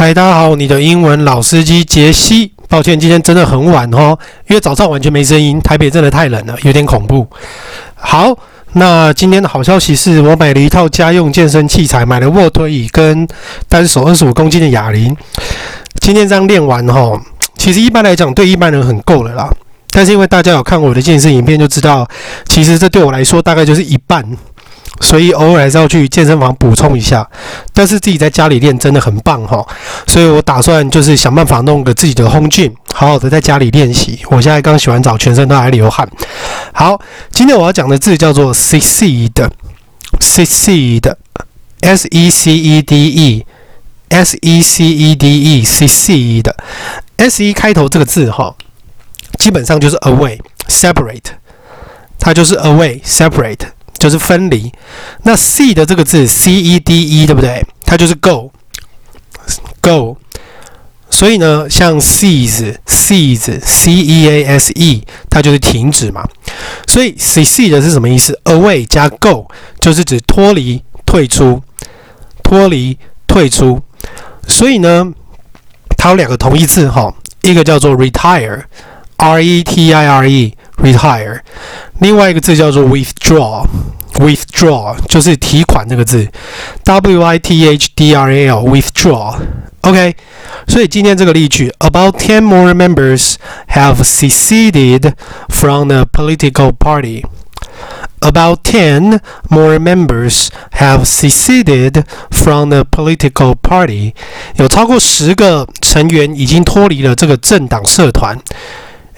嗨，大家好，你的英文老司机杰西。抱歉，今天真的很晚哦，因为早上完全没声音，台北真的太冷了，有点恐怖。好，那今天的好消息是我买了一套家用健身器材，买了卧推椅跟单手二十五公斤的哑铃。今天这样练完哈，其实一般来讲对一般人很够了啦。但是因为大家有看我的健身影片，就知道其实这对我来说大概就是一半。所以偶尔还是要去健身房补充一下，但是自己在家里练真的很棒哈，所以我打算就是想办法弄个自己的 home gym，好好的在家里练习。我现在刚洗完澡，全身都还流汗。好，今天我要讲的字叫做 succeed，succeed，s e c e d e，s e c e d e，succeed，s e 开头这个字哈，基本上就是 away，separate，它就是 away，separate。就是分离，那 C 的这个字 C E D E 对不对？它就是 go，go。所以呢，像 cease，cease，C E A S E，它就是停止嘛。所以 succeed 的是什么意思？Away 加 go 就是指脱离、退出、脱离、退出。所以呢，它有两个同义字哈，一个叫做 “retire”，r-e-t-i-r-e E，retire。另外一个字叫做 withdraw，withdraw 就是提款那个字，w i t h d r a l，withdraw，OK。所以今天这个例句，About ten more members have seceded from the political party. About ten more members have seceded from the political party. 有超过十个成员已经脱离了这个政党社团。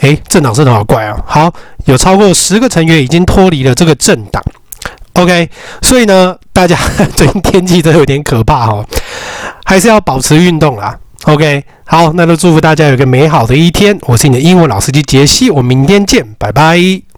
诶，政党真的好怪啊！好，有超过十个成员已经脱离了这个政党。OK，所以呢，大家 最近天气都有点可怕哦，还是要保持运动啦。OK，好，那就祝福大家有个美好的一天。我是你的英文老司机杰西，我们明天见，拜拜。